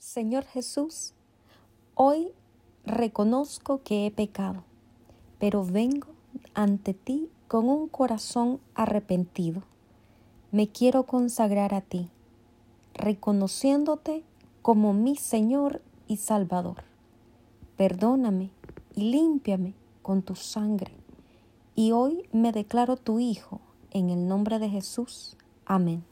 Señor Jesús, hoy reconozco que he pecado, pero vengo ante ti con un corazón arrepentido. Me quiero consagrar a ti, reconociéndote como mi Señor y Salvador. Perdóname y límpiame con tu sangre. Y hoy me declaro tu Hijo, en el nombre de Jesús. Amén.